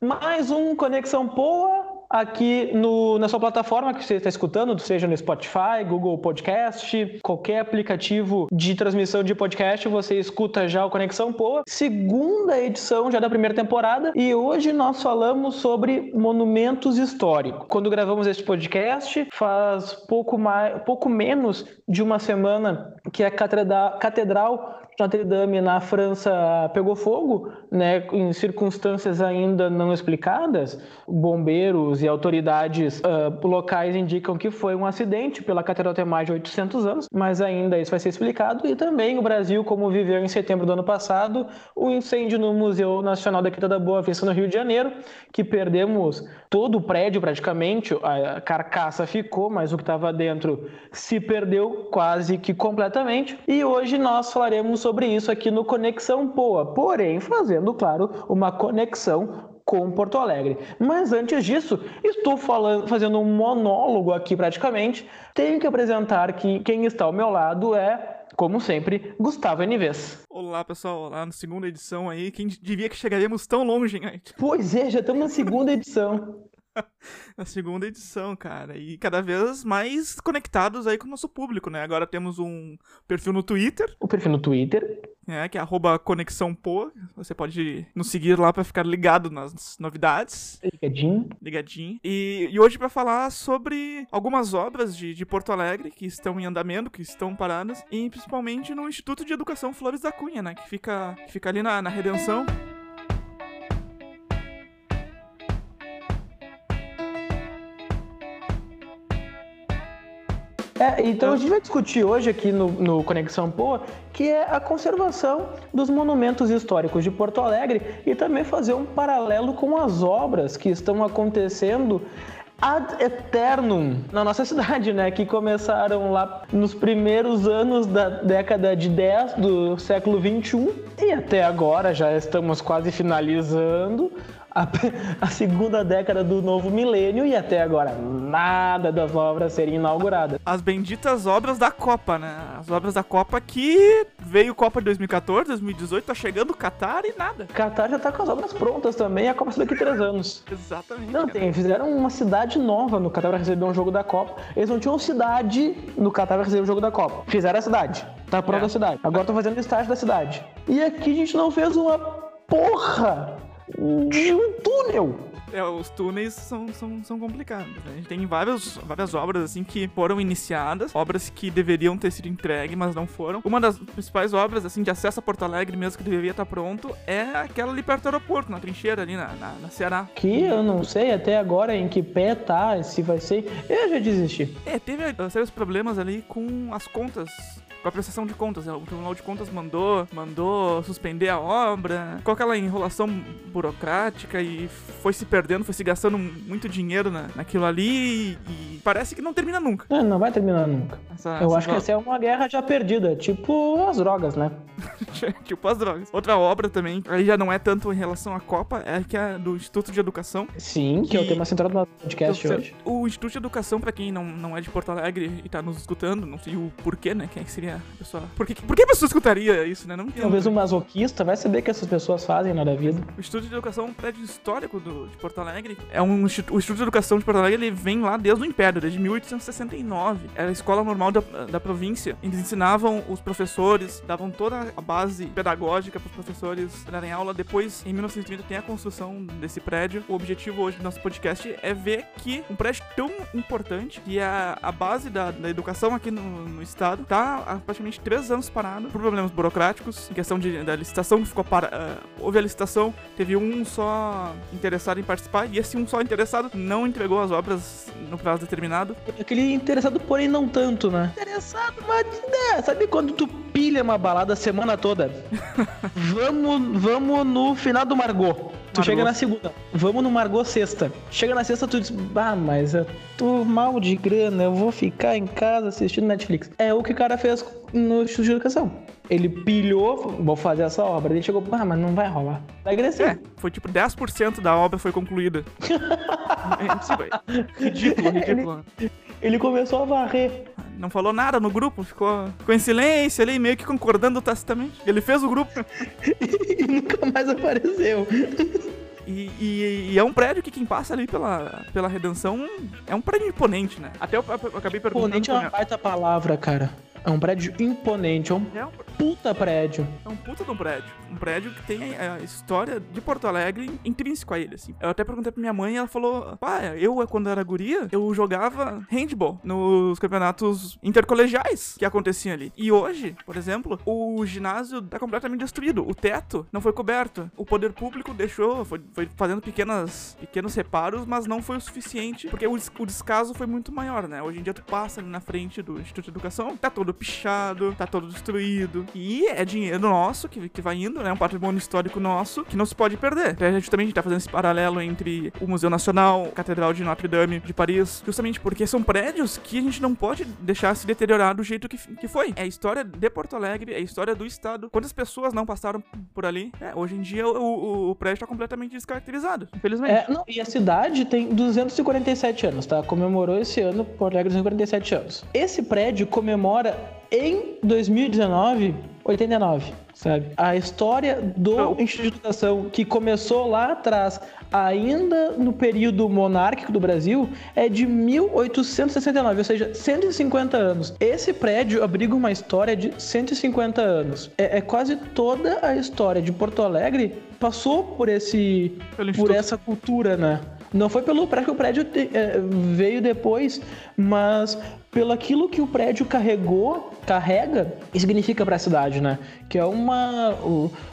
Mais um Conexão Poa aqui no, na sua plataforma que você está escutando, seja no Spotify, Google Podcast, qualquer aplicativo de transmissão de podcast, você escuta já o Conexão Poa. Segunda edição já da primeira temporada e hoje nós falamos sobre monumentos históricos. Quando gravamos este podcast, faz pouco, mais, pouco menos de uma semana que a Catedral Notre Dame na França pegou fogo, né, em circunstâncias ainda não explicadas. Bombeiros e autoridades uh, locais indicam que foi um acidente pela catedral tem mais de 800 anos, mas ainda isso vai ser explicado. E também o Brasil, como viveu em setembro do ano passado, o incêndio no Museu Nacional da Quinta da Boa Vista no Rio de Janeiro, que perdemos todo o prédio praticamente, a carcaça ficou, mas o que estava dentro se perdeu quase que completamente. E hoje nós falaremos sobre isso aqui no Conexão Poa, porém fazendo, claro, uma conexão com Porto Alegre. Mas antes disso, estou falando, fazendo um monólogo aqui praticamente. Tenho que apresentar que quem está ao meu lado é, como sempre, Gustavo Enives. Olá, pessoal. Olá, na segunda edição aí. Quem diria que chegaríamos tão longe, hein? Pois é, já estamos na segunda edição. na segunda edição, cara. E cada vez mais conectados aí com o nosso público, né? Agora temos um perfil no Twitter. O perfil no Twitter. É, que é arroba conexãopô. Você pode nos seguir lá para ficar ligado nas novidades. Ligadinho. Ligadinho. E, e hoje para falar sobre algumas obras de, de Porto Alegre que estão em andamento, que estão paradas. E principalmente no Instituto de Educação Flores da Cunha, né? Que fica, que fica ali na, na Redenção. É, então a gente vai discutir hoje aqui no, no Conexão Poa que é a conservação dos monumentos históricos de Porto Alegre e também fazer um paralelo com as obras que estão acontecendo ad eternum na nossa cidade, né? Que começaram lá nos primeiros anos da década de 10 do século 21 e até agora já estamos quase finalizando a, a, segunda década do novo milênio e até agora nada das obras serem inauguradas. As benditas obras da Copa, né? As obras da Copa que veio Copa de 2014, 2018, tá chegando o Qatar e nada. Qatar já tá com as obras prontas também, a Copa daqui a três anos. Exatamente. Não, tem, fizeram uma cidade nova no Qatar pra receber um jogo da Copa. Eles não tinham cidade no Qatar pra receber o um jogo da Copa. Fizeram a cidade. Tá pronta é. a cidade. Agora estão fazendo o estágio da cidade. E aqui a gente não fez uma porra de um túnel. É, os túneis são, são, são complicados. Né? A gente tem várias, várias obras assim que foram iniciadas, obras que deveriam ter sido entregues, mas não foram. Uma das principais obras assim de acesso a Porto Alegre, mesmo que deveria estar pronto, é aquela ali perto do aeroporto, na trincheira ali na, na, na Ceará. Que eu não sei até agora em que pé tá, se vai ser. Eu já desisti. É, teve sérios problemas ali com as contas com a prestação de contas. Né? O Tribunal de Contas mandou, mandou suspender a obra, com aquela enrolação burocrática e foi se perdendo, foi se gastando muito dinheiro na, naquilo ali e, parece que não termina nunca. É, não vai terminar nunca. Essa, Eu acho que essa é uma guerra já perdida, tipo as drogas, né? tipo as drogas. Outra obra também, aí já não é tanto em relação à Copa, é que é do Instituto de Educação. Sim, que, que é o tema central do podcast hoje. O Instituto de Educação, pra quem não, não é de Porto Alegre e tá nos escutando, não sei o porquê, né? Quem seria a pessoa. Por que, por que a pessoa escutaria isso, né? Não Talvez um masoquista vai saber que essas pessoas fazem na vida. O Instituto de Educação é um prédio histórico do, de Porto Alegre. É um, o Instituto de Educação de Porto Alegre ele vem lá desde o Império, desde 1869. Era a escola normal da, da província. Eles ensinavam os professores, davam toda a base pedagógica para os professores darem aula. Depois, em 1930, tem a construção desse prédio. O objetivo hoje do nosso podcast é ver que um prédio tão importante, que é a, a base da, da educação aqui no, no estado, tá praticamente três anos parado por problemas burocráticos, em questão de, da licitação que ficou para. Uh, houve a licitação, teve um só interessado em participar, e esse um só interessado não entregou as obras no prazo determinado. Aquele interessado, porém, não tanto, né? Interessado, mas né, sabe quando tu pilha uma balada a semana toda? vamos, vamos no final do Margot. Tu chega na segunda, vamos no Margot sexta. Chega na sexta, tu diz, ah, mas eu tô mal de grana, eu vou ficar em casa assistindo Netflix. É o que o cara fez no Instituto de Educação. Ele pilhou, vou fazer essa obra. Ele chegou, ah, mas não vai rolar. Vai crescer. É, foi tipo 10% da obra foi concluída. é, ridículo, ridículo. Ele, ele começou a varrer não falou nada no grupo, ficou, ficou em silêncio ali, meio que concordando tacitamente. Ele fez o grupo. e nunca mais apareceu. E, e, e, é um prédio que quem passa ali pela, pela redenção é um prédio imponente, né? Até eu, eu, eu acabei perguntando. Imponente é uma baita palavra, cara. É um prédio imponente, é um, é um puta prédio. É um puta de um prédio. Um prédio que tem a história de Porto Alegre intrínseco a ele, assim. Eu até perguntei pra minha mãe e ela falou: pá, eu, quando era guria, eu jogava handball nos campeonatos intercolegiais que aconteciam ali. E hoje, por exemplo, o ginásio tá completamente destruído. O teto não foi coberto. O poder público deixou, foi, foi fazendo pequenas, pequenos reparos, mas não foi o suficiente, porque o, o descaso foi muito maior, né? Hoje em dia tu passa ali na frente do Instituto de Educação, tá todo pichado, tá todo destruído. E é dinheiro nosso que, que vai indo, né? Um patrimônio histórico nosso que não se pode perder. Então, a gente também tá fazendo esse paralelo entre o Museu Nacional, a Catedral de Notre Dame de Paris, justamente porque são prédios que a gente não pode deixar se deteriorar do jeito que, que foi. É a história de Porto Alegre, é a história do estado. Quantas pessoas não passaram por ali? É, hoje em dia o, o, o prédio tá completamente descaracterizado, infelizmente. É, não, e a cidade tem 247 anos, tá? Comemorou esse ano Porto Alegre 247 anos. Esse prédio comemora em 2019, 89, sabe? A história do Instituto de Educação, que começou lá atrás, ainda no período monárquico do Brasil, é de 1869, ou seja, 150 anos. Esse prédio abriga uma história de 150 anos. É, é quase toda a história de Porto Alegre passou por esse, por essa cultura, né? Não foi pelo prédio que o prédio é, veio depois, mas pelo aquilo que o prédio carregou, carrega e significa para a cidade, né? Que é uma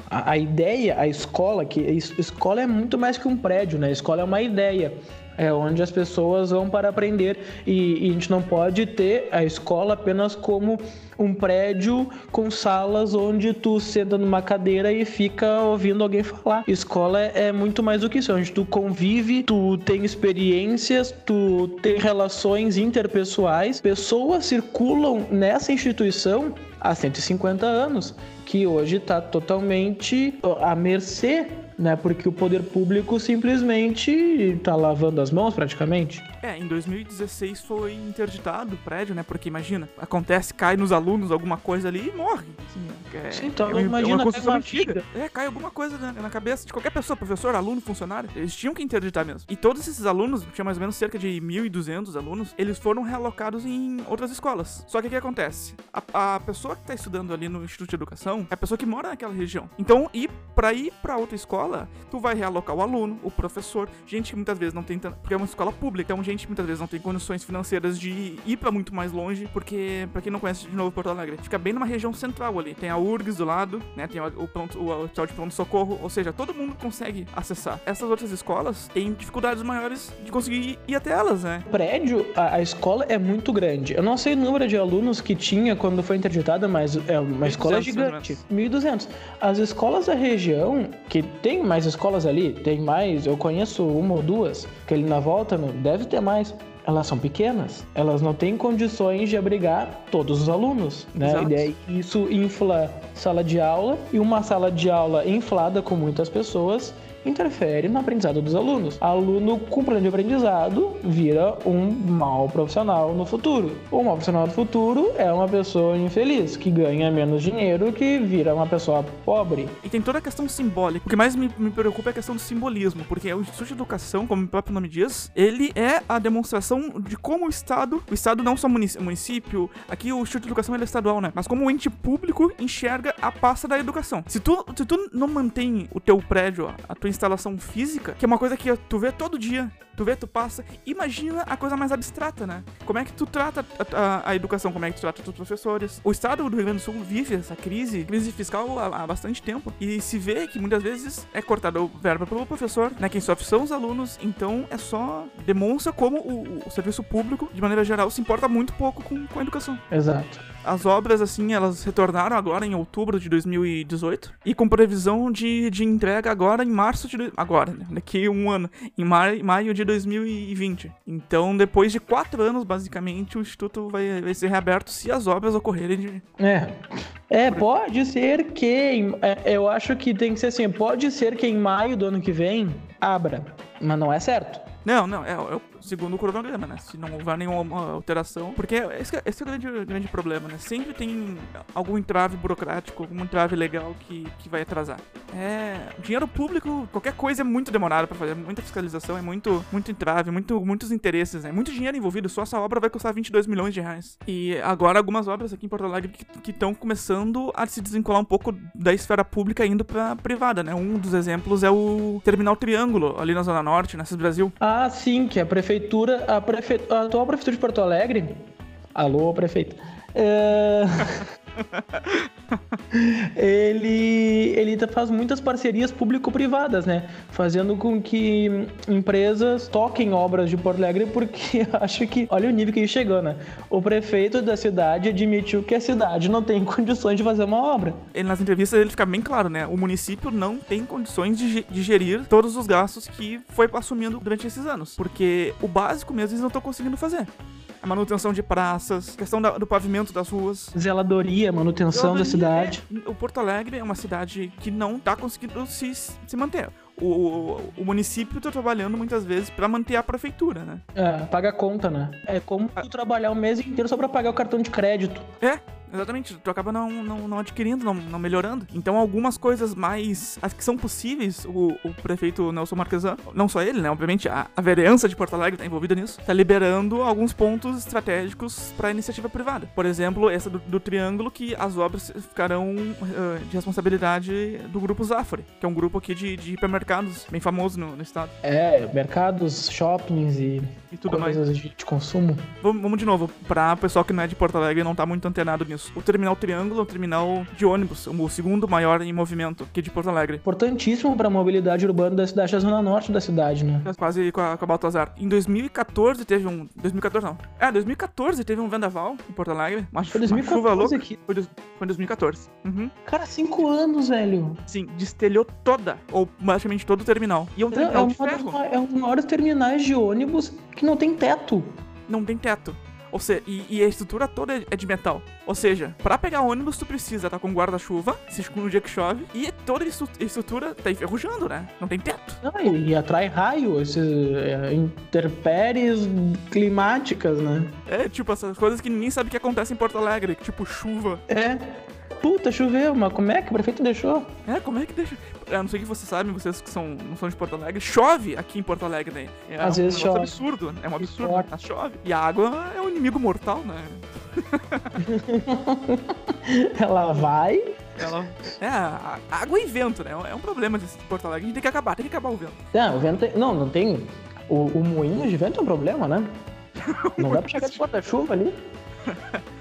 a, a, ideia, a escola, que escola é muito mais que um prédio, né? A escola é uma ideia. É onde as pessoas vão para aprender e, e a gente não pode ter a escola apenas como um prédio com salas onde tu senta numa cadeira e fica ouvindo alguém falar. Escola é, é muito mais do que isso, onde tu convive, tu tem experiências, tu tem relações interpessoais, pessoas circulam nessa instituição há 150 anos, que hoje está totalmente à mercê né? Porque o poder público simplesmente tá lavando as mãos praticamente. É, em 2016 foi interditado o prédio, né? Porque imagina, acontece, cai nos alunos alguma coisa ali e morre. Assim, é, Sim, então é, imagina é uma construção antiga. É, cai alguma coisa na, na, cabeça de qualquer pessoa, professor, aluno, funcionário. Eles tinham que interditar mesmo. E todos esses alunos, tinha mais ou menos cerca de 1.200 alunos, eles foram realocados em outras escolas. Só que o que acontece? A, a pessoa que tá estudando ali no Instituto de Educação é a pessoa que mora naquela região. Então, ir para ir para outra escola, tu vai realocar o aluno, o professor, gente que muitas vezes não tem porque é uma escola pública, então gente gente muitas vezes não tem condições financeiras de ir para muito mais longe, porque, para quem não conhece de novo Porto Alegre, fica bem numa região central ali. Tem a URGS do lado, né? Tem o, pronto, o hospital de pronto-socorro, ou seja, todo mundo consegue acessar. Essas outras escolas têm dificuldades maiores de conseguir ir até elas, né? O prédio, a, a escola é muito grande. Eu não sei o número de alunos que tinha quando foi interditada, mas é uma escola gigante. 1.200. As escolas da região, que tem mais escolas ali, tem mais, eu conheço uma ou duas, que ali na volta, deve ter mais elas são pequenas, elas não têm condições de abrigar todos os alunos, né? Exato. E daí isso infla sala de aula e uma sala de aula inflada com muitas pessoas interfere no aprendizado dos alunos. Aluno com plano de aprendizado vira um mau profissional no futuro. O mau profissional do futuro é uma pessoa infeliz, que ganha menos dinheiro, que vira uma pessoa pobre. E tem toda a questão simbólica. O que mais me, me preocupa é a questão do simbolismo, porque o Instituto de Educação, como o próprio nome diz, ele é a demonstração de como o Estado, o Estado não só município, aqui o Instituto de Educação é estadual, né? Mas como o ente público enxerga a pasta da educação. Se tu, se tu não mantém o teu prédio, a tua instalação física, que é uma coisa que tu vê todo dia, tu vê, tu passa. Imagina a coisa mais abstrata, né? Como é que tu trata a, a, a educação, como é que tu trata os professores. O estado do Rio Grande do Sul vive essa crise, crise fiscal há, há bastante tempo, e se vê que muitas vezes é cortado verba pelo professor, né? Quem sofre são os alunos, então é só demonstra como o, o serviço público, de maneira geral, se importa muito pouco com, com a educação. Exato. As obras, assim, elas retornaram agora em outubro de 2018 e com previsão de, de entrega agora em março de. Agora, né? Daqui um ano, em maio, maio de 2020. Então, depois de quatro anos, basicamente, o Instituto vai, vai ser reaberto se as obras ocorrerem. De... É. É, pode ser que. É, eu acho que tem que ser assim: pode ser que em maio do ano que vem abra, mas não é certo. Não, não, é, é segundo cronograma, né? Se não houver nenhuma alteração. Porque esse, esse é o grande, grande problema, né? Sempre tem algum entrave burocrático, algum entrave legal que, que vai atrasar. É. Dinheiro público, qualquer coisa é muito demorado pra fazer. Muita fiscalização, é muito, muito entrave, muito, muitos interesses, né? Muito dinheiro envolvido. Só essa obra vai custar 22 milhões de reais. E agora algumas obras aqui em Porto Alegre que estão começando a se desvincular um pouco da esfera pública indo pra privada, né? Um dos exemplos é o Terminal Triângulo, ali na Zona Norte, nessas Brasil. Ah, sim, que a prefeitura, a, prefe... a atual prefeitura de Porto Alegre. Alô, prefeito. É... ele, ele faz muitas parcerias público-privadas, né? Fazendo com que empresas toquem obras de Porto Alegre, porque acho que, olha o nível que ele chegou, né? O prefeito da cidade admitiu que a cidade não tem condições de fazer uma obra. Ele, nas entrevistas ele fica bem claro, né? O município não tem condições de, de gerir todos os gastos que foi assumindo durante esses anos. Porque o básico mesmo eles não estão conseguindo fazer a manutenção de praças, questão da, do pavimento das ruas. Zeladoria, manutenção da cidade. É, o Porto Alegre é uma cidade que não está conseguindo se, se manter. O, o, município tá trabalhando muitas vezes para manter a prefeitura, né? É, paga a conta, né? É como tu trabalhar o mês inteiro só pra pagar o cartão de crédito. É, Exatamente, tu acaba não, não, não adquirindo, não, não, melhorando. Então, algumas coisas mais. As que são possíveis, o, o prefeito Nelson Marquesan, não só ele, né? Obviamente, a, a vereança de Porto Alegre tá envolvida nisso, tá liberando alguns pontos estratégicos para iniciativa privada. Por exemplo, essa do, do, Triângulo, que as obras ficarão uh, de responsabilidade do grupo Zafari, que é um grupo aqui de, de hipermercados bem famoso no, no, estado. É, mercados, shoppings e, e tudo coisas mais. De, de consumo. Vamos, vamos de novo, para o pessoal que não é de Porto Alegre e não tá muito antenado nisso. O terminal Triângulo é um terminal de ônibus, o segundo maior em movimento aqui de Porto Alegre. Importantíssimo para a mobilidade urbana da cidade, da zona norte da cidade, né? É quase com a, com a Baltazar. Em 2014 teve um. 2014 não. É, 2014 teve um vendaval em Porto Alegre. Uma, foi 2014 chuva louca. Aqui. Foi, foi 2014. Uhum. Cara, cinco anos, velho. Sim, destelhou toda, ou praticamente todo o terminal. E é um terminal é, de ferro. é um dos maiores terminais de ônibus que não tem teto. Não tem teto. Ou seja, e, e, a estrutura toda é de metal. Ou seja, para pegar ônibus tu precisa estar tá com guarda-chuva, se no dia que chove, e toda a estrutura tá enferrujando, né? Não tem teto. Não, e, e atrai raio, esses é, interpéries climáticas, né? É, tipo, essas coisas que ninguém sabe que acontecem em Porto Alegre, tipo chuva. É. Puta, choveu, mas como é que o prefeito deixou? É, como é que deixa? Eu não sei que vocês sabem, vocês que são, não são de Porto Alegre, chove aqui em Porto Alegre, né? É Às um, vezes chove. É um absurdo, é um absurdo, chove. E a água é um inimigo mortal, né? Ela vai. Ela... É, água e vento, né? É um problema de Porto Alegre. A gente tem que acabar, tem que acabar o vento. Não, o vento tem... Não, não tem. O, o moinho de vento é um problema, né? Não dá pra chegar de porta-chuva ali.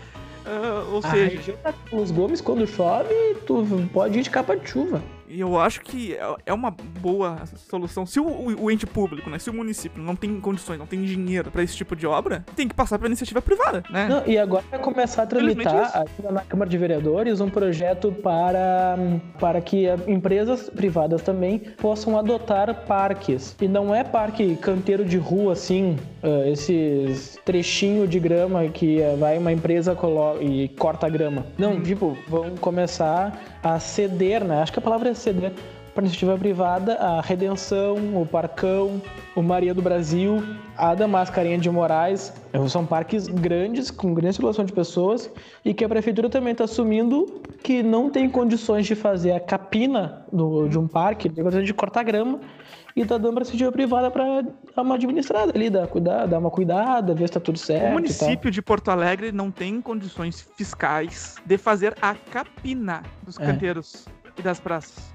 Uh, ou seja, Os Gomes, quando chove, tu pode ir de capa de chuva. E eu acho que é, é uma boa solução. Se o, o, o, ente público, né, se o município não tem condições, não tem dinheiro para esse tipo de obra, tem que passar para iniciativa privada, né? Não, e agora vai começar a tramitar aqui na Câmara de Vereadores um projeto para, para que empresas privadas também possam adotar parques. E não é parque canteiro de rua, assim, uh, esses trechinho de grama que uh, vai uma empresa e corta a grama. Não, hum. tipo, vão começar a ceder, né? Acho que a palavra é ceder para iniciativa privada a Redenção, o Parcão, o Maria do Brasil, a Damascarinha de Moraes. São parques grandes, com grande circulação de pessoas, e que a prefeitura também está assumindo que não tem condições de fazer a capina do, de um parque, tem condições de cortar grama, e está dando para a iniciativa privada para dar uma administrada ali, dar, cuidar, dar uma cuidada, ver se está tudo certo. O município de Porto Alegre não tem condições fiscais de fazer a capina dos é. canteiros e das praças.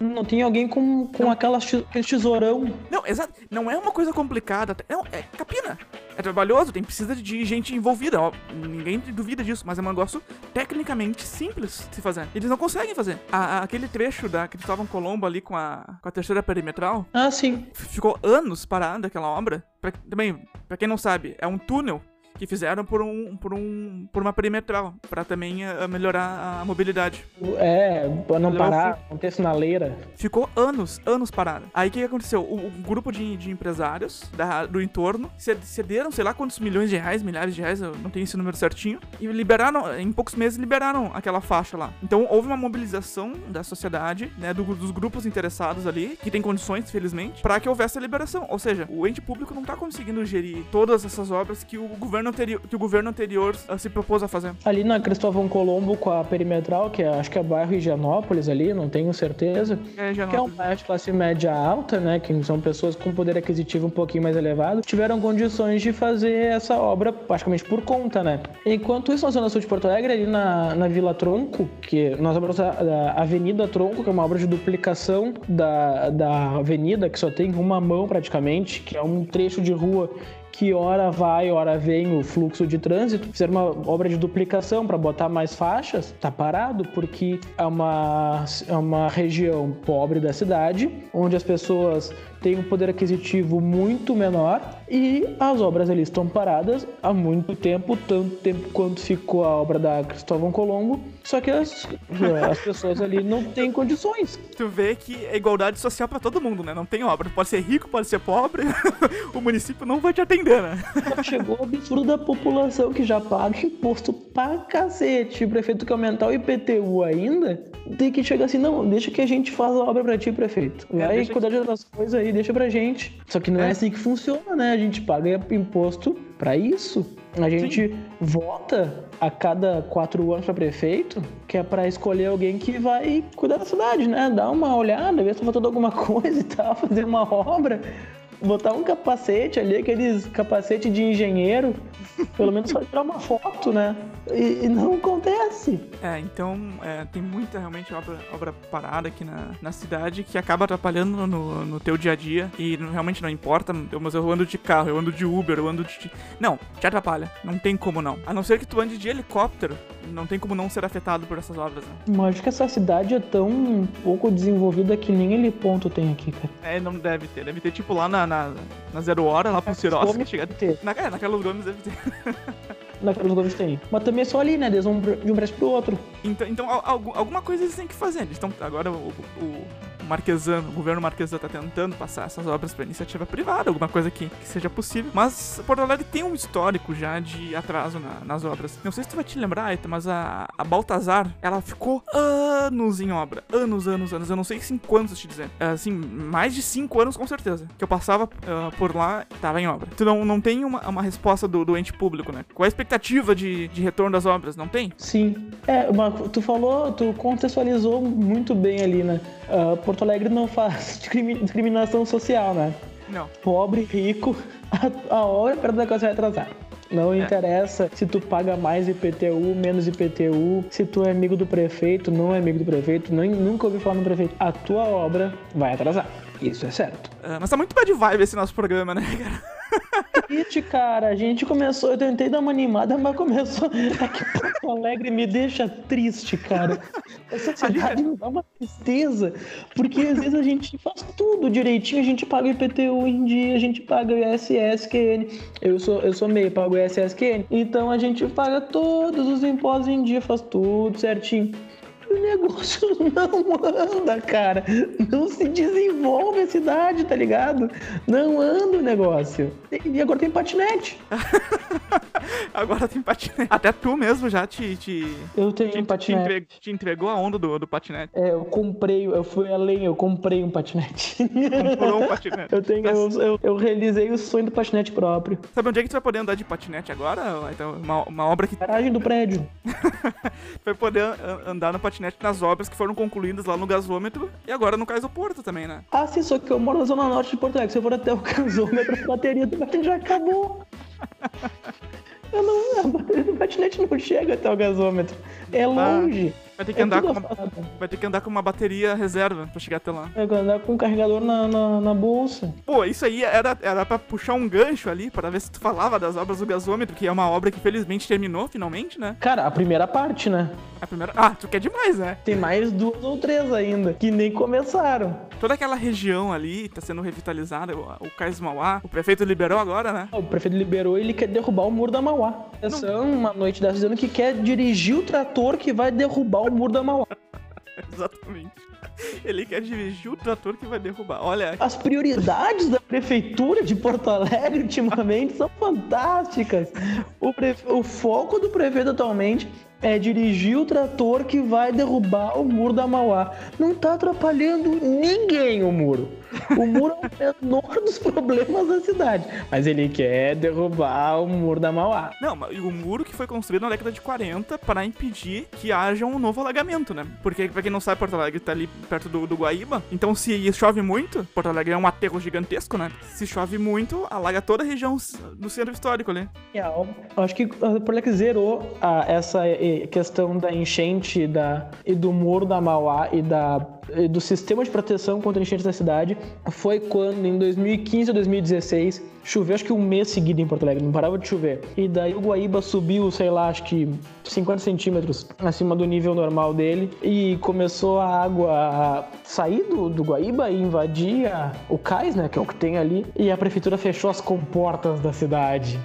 Não tem alguém com, com aquela, aquele tesourão. Não, exato. Não é uma coisa complicada. Não, é capina. É trabalhoso, tem precisa de gente envolvida. Ó, ninguém duvida disso, mas é um negócio tecnicamente simples de se fazer. Eles não conseguem fazer. A, a, aquele trecho da Cristóvão Colombo ali com a, com a terceira perimetral. Ah, sim. Ficou anos parado aquela obra. Pra, também, pra quem não sabe, é um túnel que fizeram por um por um por uma perimetral para também uh, melhorar a mobilidade. É, pra não parar, não ter sinaleira. Ficou anos, anos parado. Aí o que, que aconteceu? O, o grupo de, de empresários da, do entorno cederam, sei lá quantos milhões de reais, milhares de reais, eu não tenho esse número certinho, e liberaram, em poucos meses liberaram aquela faixa lá. Então houve uma mobilização da sociedade, né, do, dos grupos interessados ali, que tem condições, felizmente, para que houvesse a liberação. Ou seja, o ente público não tá conseguindo gerir todas essas obras que o governo anterior, que o governo anterior uh, se propôs a fazer. Ali na Cristóvão Colombo com a perimetral, que é, acho que é bairro Higienópolis ali, não tenho certeza. É, que é um bairro de classe média alta, né? Que são pessoas com poder aquisitivo um pouquinho mais elevado, tiveram condições de fazer essa obra praticamente por conta, né? Enquanto isso, na Zona Sul de Porto Alegre, ali na, na Vila Tronco, que nós vamos da Avenida Tronco, que é uma obra de duplicação da, da avenida, que só tem uma mão praticamente, que é um trecho de rua que hora vai, hora vem o fluxo de trânsito. Fizeram uma obra de duplicação para botar mais faixas, tá parado porque é uma, é uma região pobre da cidade, onde as pessoas têm um poder aquisitivo muito menor e as obras ali estão paradas há muito tempo, tanto tempo quanto ficou a obra da Cristóvão Colombo, só que as, as pessoas ali não têm condições. Tu vê que é igualdade social para todo mundo, né? Não tem obra, pode ser rico, pode ser pobre, o município não vai te atender, né? Chegou o absurdo da população que já paga imposto pra cacete. O prefeito quer aumentar o IPTU ainda, tem que chegar assim, não, deixa que a gente faz a obra pra ti, prefeito. É, Vai cuidar de outras coisas aí, deixa pra gente. Só que não é, é assim que funciona, né? A gente paga imposto pra isso. A gente Sim. vota a cada quatro anos para prefeito, que é para escolher alguém que vai cuidar da cidade, né? Dar uma olhada, ver se tá faltando alguma coisa e tal, fazer uma obra botar um capacete ali, aqueles capacete de engenheiro, pelo menos só tirar uma foto, né? E, e não acontece. É, então é, tem muita realmente obra, obra parada aqui na, na cidade que acaba atrapalhando no, no teu dia a dia e realmente não importa, mas eu ando de carro, eu ando de Uber, eu ando de. Não, te atrapalha. Não tem como não. A não ser que tu ande de helicóptero, não tem como não ser afetado por essas obras, né? Mas acho que essa cidade é tão pouco desenvolvida que nem ele ponto tem aqui, cara. É, não deve ter. Deve ter tipo lá na, na, na Zero Hora, lá pro Ciroz, que chega. Ter. Na, é, na Carlos Gomes deve ter. na Carlos Gomes tem. Mas também é só ali, né? Eles vão de um prédio pro outro. Então, então alguma coisa eles têm que fazer. Eles estão. Agora o, o Marquesano, o governo Marquesano está tentando passar essas obras para iniciativa privada, alguma coisa que, que, seja possível. Mas Porto Alegre tem um histórico já de atraso na, nas obras. Não sei se tu vai te lembrar, Aita, mas a, a Baltazar, ela ficou anos em obra. Anos, anos, anos. Eu não sei em quantos te dizer. É, assim, mais de cinco anos com certeza. Que eu passava uh, por lá tava em obra. Tu não, não tem uma, uma resposta do, do ente público, né? Qual é a expectativa de, de retorno das obras? Não tem? Sim. É, tu falou, tu contextualizou muito bem ali, né? Uh, Porto Alegre não faz discriminação social, né? Não. Pobre, rico, a, a hora para da coisa vai atrasar. Não é. interessa se tu paga mais IPTU, menos IPTU, se tu é amigo do prefeito, não é amigo do prefeito, nem, nunca ouvi falar no prefeito. A tua obra vai atrasar. Isso é certo. É, mas tá muito bad vibe esse nosso programa, né, cara? Triste, cara. A gente começou, eu tentei dar uma animada, mas começou. Aqui Porto Alegre me deixa triste, cara. Essa cidade me dá uma tristeza. Porque às vezes a gente faz tudo direitinho, a gente paga o IPTU em dia, a gente paga o ISSQN. Eu sou, eu sou meio, pago o ISSQN. Então a gente paga todos os impostos em dia, faz tudo certinho o negócio não anda, cara. Não se desenvolve a cidade, tá ligado? Não anda o negócio. E agora tem patinete. agora tem patinete. Até tu mesmo já te. te eu tenho te, um patinete. Te, entre, te, entregou a onda do, do patinete. É, eu comprei, eu fui além, eu comprei um patinete. Comprou um patinete. eu, tenho, eu, eu, eu, realizei o sonho do patinete próprio. Sabe onde é que tu vai poder andar de patinete agora? Então, uma, uma obra que. Garagem do prédio. vai poder andar no patinete nas obras que foram concluídas lá no gasômetro e agora no Cais do Porto também, né? Ah, sim, só que eu moro na zona norte de Porto Alegre. Se eu for até o gasômetro, a bateria do patinete já acabou. Eu não, a bateria do patinete não chega até o gasômetro. É longe. Ah. Vai ter que, É andar com uma, afastado. vai ter que andar com uma bateria reserva pra chegar até lá. É andar com um carregador na, na, na bolsa. Pô, isso aí era, era pra puxar um gancho ali, para ver se tu falava das obras do gasômetro, que é uma obra que felizmente terminou finalmente, né? Cara, a primeira parte, né? A primeira. Ah, tu quer demais, né? Tem mais duas ou três ainda, que nem começaram. Toda aquela região ali tá sendo revitalizada, o, o Cais Mauá, o prefeito liberou agora, né? O prefeito liberou ele quer derrubar o muro da Mauá. São uma noite dessa dizendo que quer dirigir o trator que vai derrubar o muro da Mauá. Exatamente. Ele quer dirigir o trator que vai derrubar. Olha, As prioridades da prefeitura de Porto Alegre ultimamente são fantásticas. O, prefe- o foco do prefeito atualmente é dirigir o trator que vai derrubar o muro da Mauá. Não tá atrapalhando ninguém o muro. O muro é o menor dos problemas da cidade. Mas ele quer derrubar o muro da Mauá. Não, mas o muro que foi construído na década de 40 para impedir que haja um novo alagamento, né? Porque, pra quem não sabe, Porto Alegre tá ali perto do, do Guaíba. Então, se chove muito, Porto Alegre é um aterro gigantesco, né? Se chove muito, alaga toda a região do centro histórico ali. Real. Eu acho que o Porto Alegre zerou a- essa eh, questão da enchente da, e do muro da Mauá e, da, do sistema de proteção contra enchentes da cidade foi quando, em 2015 ou 2016, choveu acho que um mês seguido em Porto Alegre, não parava de chover. E daí o Guaíba subiu, sei lá, acho que 50 centímetros acima do nível normal dele e começou a água a sair do, do Guaíba e invadir o cais, né, que é o que tem ali, e a prefeitura fechou as comportas da cidade.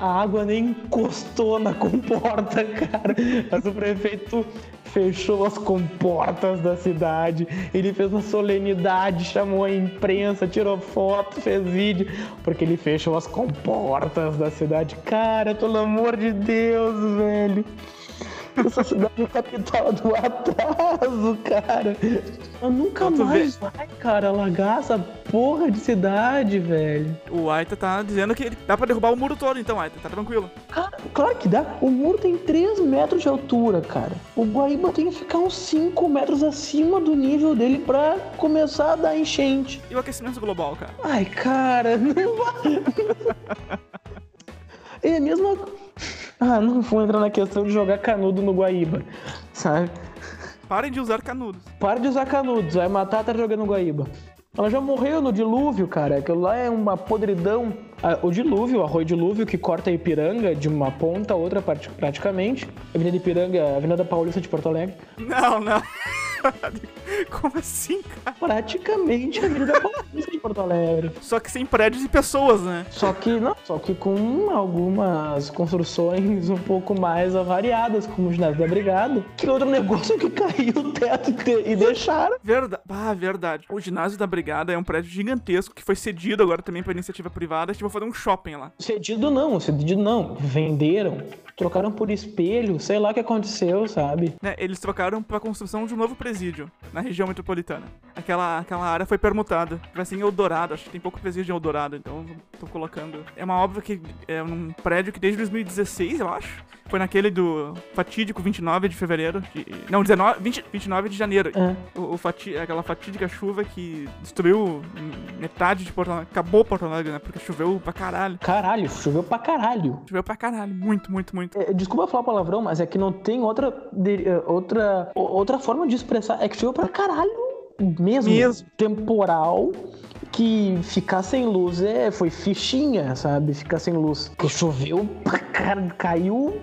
A água nem encostou na comporta, cara. Mas o prefeito fechou as comportas da cidade. Ele fez uma solenidade, chamou a imprensa, tirou foto, fez vídeo, porque ele fechou as comportas da cidade. Cara, pelo amor de Deus, velho. Essa cidade é capital do atraso, cara. Eu nunca tu mais vai, cara, alagar essa porra de cidade, velho. O Aita tá dizendo que dá pra derrubar o muro todo, então, Aita, tá tranquilo. Cara, claro que dá. O muro tem 3 metros de altura, cara. O Guaíba tem que ficar uns 5 metros acima do nível dele pra começar a dar enchente. E o aquecimento global, cara? Ai, cara, não vai. É a mesma. Ah, não vou entrar na questão de jogar canudo no Guaíba, sabe? Parem de usar canudos. Para de usar canudos, vai matar tá jogando Guaíba. Ela já morreu no dilúvio, cara. Aquilo lá é uma podridão. Ah, O dilúvio, o arroio dilúvio que corta a Ipiranga de uma ponta a outra prati- praticamente. Avenida Ipiranga, Avenida Paulista de Porto Alegre. Não, não. Como assim, cara? Praticamente a Avenida Paulista de Porto Alegre. Só que sem prédios e pessoas, né? Só que não, só que com algumas construções um pouco mais avariadas, como o ginásio da Brigada. Que outro negócio que caiu o teto e, de- deixaram. Verdade. Ah, verdade. O ginásio da Brigada é um prédio gigantesco que foi cedido agora também pra iniciativa privada. Tipo, fazer um shopping lá. Cedido não, cedido não. Venderam, trocaram por espelho, sei lá o que aconteceu, sabe? Né, eles trocaram pra construção de um novo presídio na região metropolitana. Aquela, aquela área foi permutada. Vai ser em Eldorado, acho que tem pouco presídio em Eldorado, então colocando. É uma obra que é um prédio que desde 2016, eu acho. Foi naquele do fatídico 29 de fevereiro. de- não, 19, 20, 29 de janeiro. É. O, o fati- aquela fatídica chuva que destruiu metade de Porto Alegre. Acabou Porto Alegre, né? Porque choveu pra caralho. Caralho, choveu pra caralho. Choveu pra caralho. Muito, muito, muito. É, desculpa falar palavrão, mas é que não tem outra, é, outra, outra forma de expressar. É que choveu pra caralho mesmo. Mesmo. Temporal que ficar sem luz é, foi fichinha, sabe? Ficar sem luz. Porque choveu caralho, caiu,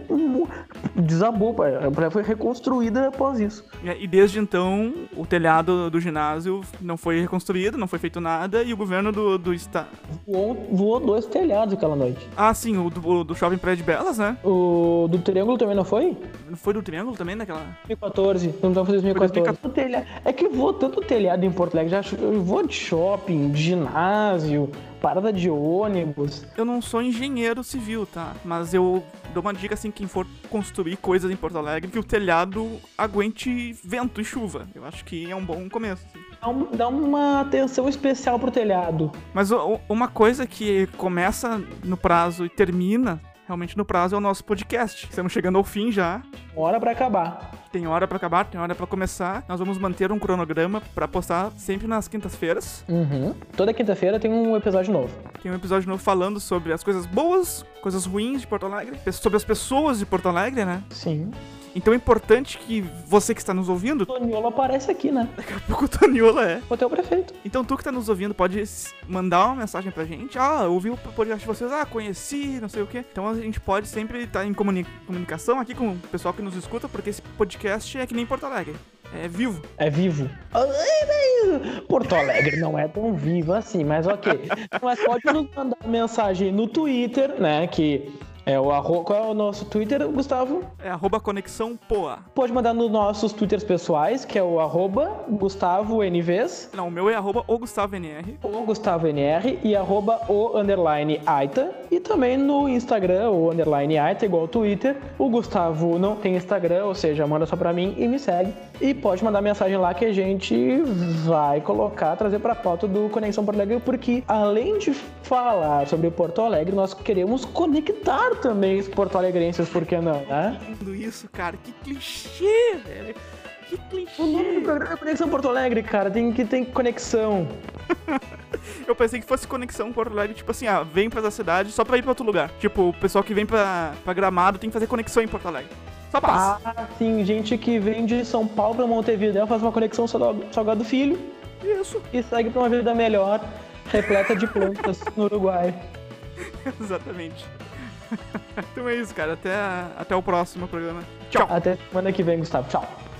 desabou. A praia foi reconstruída após isso. E desde então, o telhado do ginásio não foi reconstruído, não foi feito nada, e o governo do, do estado. Voou, voou dois telhados aquela noite. Ah, sim, o do, do Shopping Praia de Belas, né? O do Triângulo também não foi? Foi do Triângulo também, naquela. 2014, não estava em 2014. 2014. O telha- É que voa tanto telhado em Porto Alegre, já eu vou de shopping, de ginásio, parada de ônibus. Eu não sou engenheiro civil, tá? Mas eu dou uma dica assim, quem for construir coisas em Porto Alegre, que o telhado aguente vento e chuva. Eu acho que é um bom começo. assim. Dá, um- dá uma atenção especial pro telhado. Mas o- uma coisa que começa no prazo e termina realmente no prazo é o nosso podcast. Estamos chegando ao fim já. Hora pra acabar. Tem hora pra acabar, tem hora pra começar. Nós vamos manter um cronograma pra postar sempre nas quintas-feiras. Uhum. Toda quinta-feira tem um episódio novo. Tem um episódio novo falando sobre as coisas boas, coisas ruins de Porto Alegre, sobre as pessoas de Porto Alegre, né? Sim. Então é importante que você que está nos ouvindo, O Toniolo aparece aqui, né? daqui a pouco o Toniola é. O teu prefeito. Então tu que tá nos ouvindo pode mandar uma mensagem pra gente. Ah, eu ouvi o podcast de vocês, ah, conheci, não sei o quê. Então a gente pode sempre estar em comuni- comunicação aqui com o pessoal que nos escuta, porque esse podcast é que nem Porto Alegre. É vivo. É vivo. Porto Alegre não é tão vivo assim, mas ok. Mas pode nos mandar mensagem no Twitter, né? Que é o arro... Qual é o nosso Twitter, Gustavo? É arroba conexão poa. Pode mandar nos nossos Twitters pessoais, que é o arroba Gustavo NVs, Não, o meu é arroba o Gustavo NR. o Gustavo NR e arroba o underline Aita. E também no Instagram, o underline Aita, igual ao Twitter. O Gustavo não tem Instagram, ou seja, manda só pra mim e me segue. E pode mandar mensagem lá que a gente vai colocar, trazer pra pauta do Conexão Porto Alegre, porque além de falar sobre Porto Alegre, nós queremos conectar também os porto-alegrenses, por que não, né? Tudo isso, cara, que clichê, velho. Que O nome do clichê. programa é Conexão Porto Alegre, cara, tem que ter conexão. Eu pensei que fosse conexão Porto Alegre, tipo assim, ah, vem pra essa cidade só pra ir pra outro lugar. Tipo, o pessoal que vem pra, pra Gramado tem que fazer conexão em Porto Alegre. Só passa. Ah, sim, gente que vem de São Paulo pra Montevideo faz uma conexão Salgado Filho Isso, e segue pra uma vida melhor, repleta de plantas no Uruguai. exatamente. Então é isso, cara. Até, até o próximo programa. Tchau. Até semana que vem, Gustavo. Tchau.